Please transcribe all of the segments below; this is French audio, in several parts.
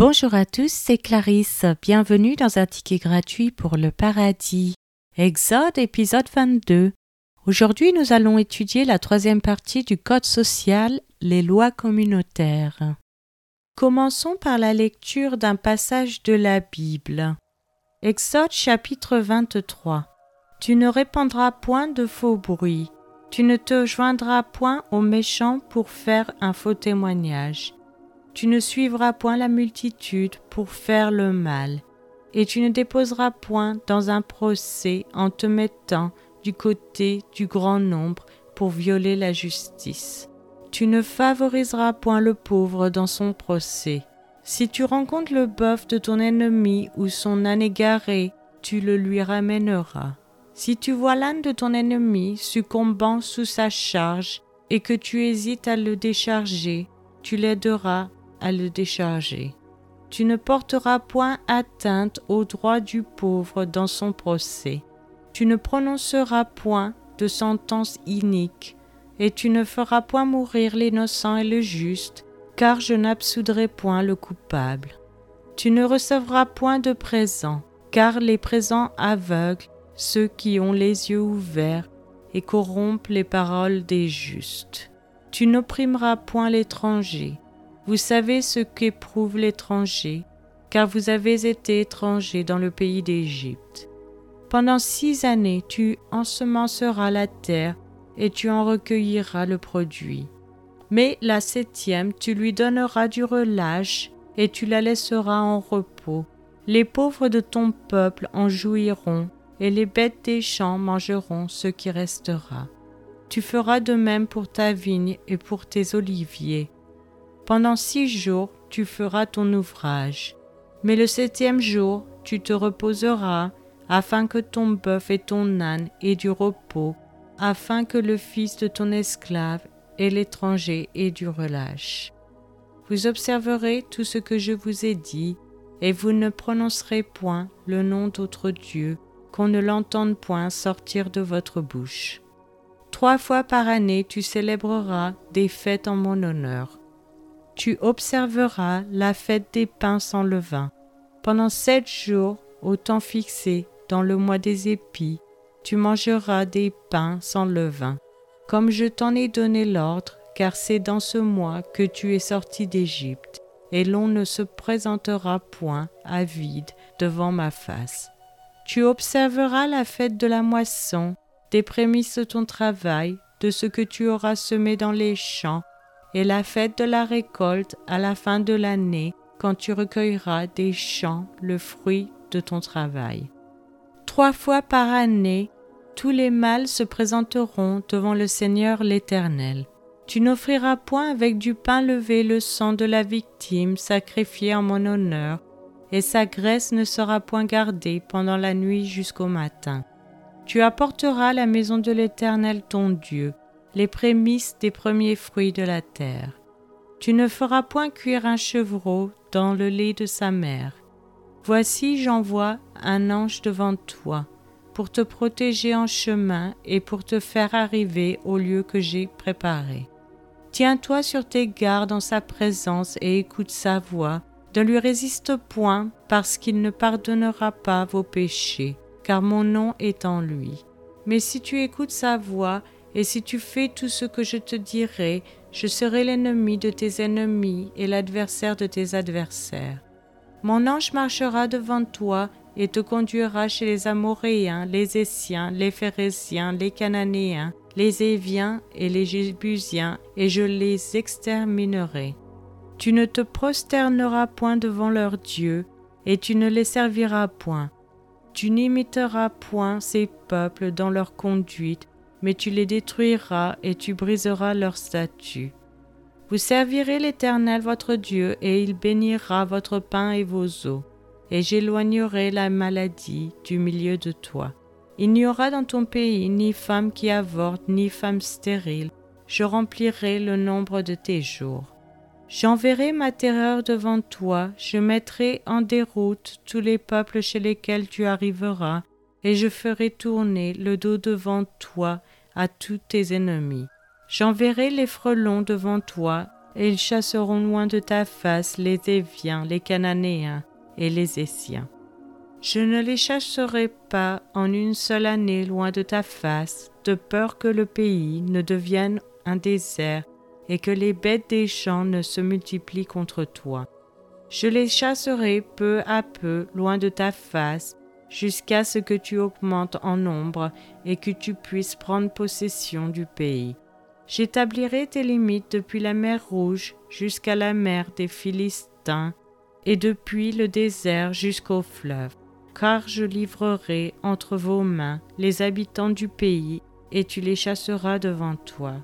Bonjour à tous, c'est Clarisse. Bienvenue dans un ticket gratuit pour le paradis. Exode épisode 22. Aujourd'hui, nous allons étudier la troisième partie du Code social, les lois communautaires. Commençons par la lecture d'un passage de la Bible. Exode chapitre 23. Tu ne répandras point de faux bruits. Tu ne te joindras point aux méchants pour faire un faux témoignage. Tu ne suivras point la multitude pour faire le mal, et tu ne déposeras point dans un procès en te mettant du côté du grand nombre pour violer la justice. Tu ne favoriseras point le pauvre dans son procès. Si tu rencontres le bœuf de ton ennemi ou son âne égaré, tu le lui ramèneras. Si tu vois l'âne de ton ennemi succombant sous sa charge et que tu hésites à le décharger, tu l'aideras à le décharger. Tu ne porteras point atteinte au droit du pauvre dans son procès. Tu ne prononceras point de sentence inique, et tu ne feras point mourir l'innocent et le juste, car je n'absoudrai point le coupable. Tu ne recevras point de présents, car les présents aveuglent ceux qui ont les yeux ouverts et corrompent les paroles des justes. Tu n'opprimeras point l'étranger, vous savez ce qu'éprouve l'étranger, car vous avez été étranger dans le pays d'Égypte. Pendant six années tu ensemenceras la terre et tu en recueilliras le produit. Mais la septième tu lui donneras du relâche et tu la laisseras en repos. Les pauvres de ton peuple en jouiront, et les bêtes des champs mangeront ce qui restera. Tu feras de même pour ta vigne et pour tes oliviers pendant six jours tu feras ton ouvrage, mais le septième jour tu te reposeras, afin que ton bœuf et ton âne aient du repos, afin que le fils de ton esclave et l'étranger aient du relâche. Vous observerez tout ce que je vous ai dit, et vous ne prononcerez point le nom d'autre Dieu, qu'on ne l'entende point sortir de votre bouche. Trois fois par année tu célébreras des fêtes en mon honneur tu observeras la fête des pains sans levain. Pendant sept jours, au temps fixé, dans le mois des épis, tu mangeras des pains sans levain, comme je t'en ai donné l'ordre, car c'est dans ce mois que tu es sorti d'Égypte, et l'on ne se présentera point à vide devant ma face. Tu observeras la fête de la moisson, des prémices de ton travail, de ce que tu auras semé dans les champs, et la fête de la récolte à la fin de l'année, quand tu recueilleras des champs le fruit de ton travail. Trois fois par année, tous les mâles se présenteront devant le Seigneur l'Éternel. Tu n'offriras point avec du pain levé le sang de la victime sacrifiée en mon honneur, et sa graisse ne sera point gardée pendant la nuit jusqu'au matin. Tu apporteras la maison de l'Éternel ton Dieu les prémices des premiers fruits de la terre. Tu ne feras point cuire un chevreau dans le lait de sa mère. Voici j'envoie un ange devant toi, pour te protéger en chemin et pour te faire arriver au lieu que j'ai préparé. Tiens-toi sur tes gardes en sa présence et écoute sa voix. Ne lui résiste point, parce qu'il ne pardonnera pas vos péchés, car mon nom est en lui. Mais si tu écoutes sa voix et si tu fais tout ce que je te dirai, je serai l'ennemi de tes ennemis et l'adversaire de tes adversaires. Mon ange marchera devant toi et te conduira chez les Amoréens, les Essiens, les Phérésiens, les Cananéens, les Éviens et les Jébusiens, et je les exterminerai. Tu ne te prosterneras point devant leurs dieux, et tu ne les serviras point. Tu n'imiteras point ces peuples dans leur conduite, mais tu les détruiras et tu briseras leurs statues. Vous servirez l'Éternel votre Dieu, et il bénira votre pain et vos eaux, et j'éloignerai la maladie du milieu de toi. Il n'y aura dans ton pays ni femme qui avorte, ni femme stérile. Je remplirai le nombre de tes jours. J'enverrai ma terreur devant toi, je mettrai en déroute tous les peuples chez lesquels tu arriveras, et je ferai tourner le dos devant toi à tous tes ennemis. J'enverrai les frelons devant toi, et ils chasseront loin de ta face les Éviens, les Cananéens et les Essiens. Je ne les chasserai pas en une seule année loin de ta face, de peur que le pays ne devienne un désert et que les bêtes des champs ne se multiplient contre toi. Je les chasserai peu à peu loin de ta face, jusqu'à ce que tu augmentes en nombre et que tu puisses prendre possession du pays. J'établirai tes limites depuis la mer Rouge jusqu'à la mer des Philistins, et depuis le désert jusqu'au fleuve, car je livrerai entre vos mains les habitants du pays, et tu les chasseras devant toi.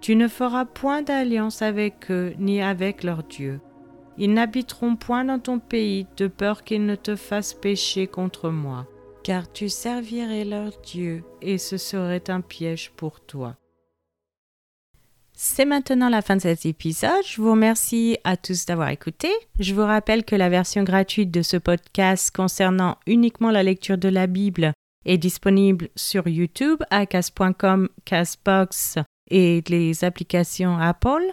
Tu ne feras point d'alliance avec eux ni avec leurs dieux. Ils n'habiteront point dans ton pays de peur qu'ils ne te fassent pécher contre moi, car tu servirais leurs dieux, et ce serait un piège pour toi. C'est maintenant la fin de cet épisode. Je vous remercie à tous d'avoir écouté. Je vous rappelle que la version gratuite de ce podcast concernant uniquement la lecture de la Bible est disponible sur YouTube, à cas.com, Casbox et les applications Apple.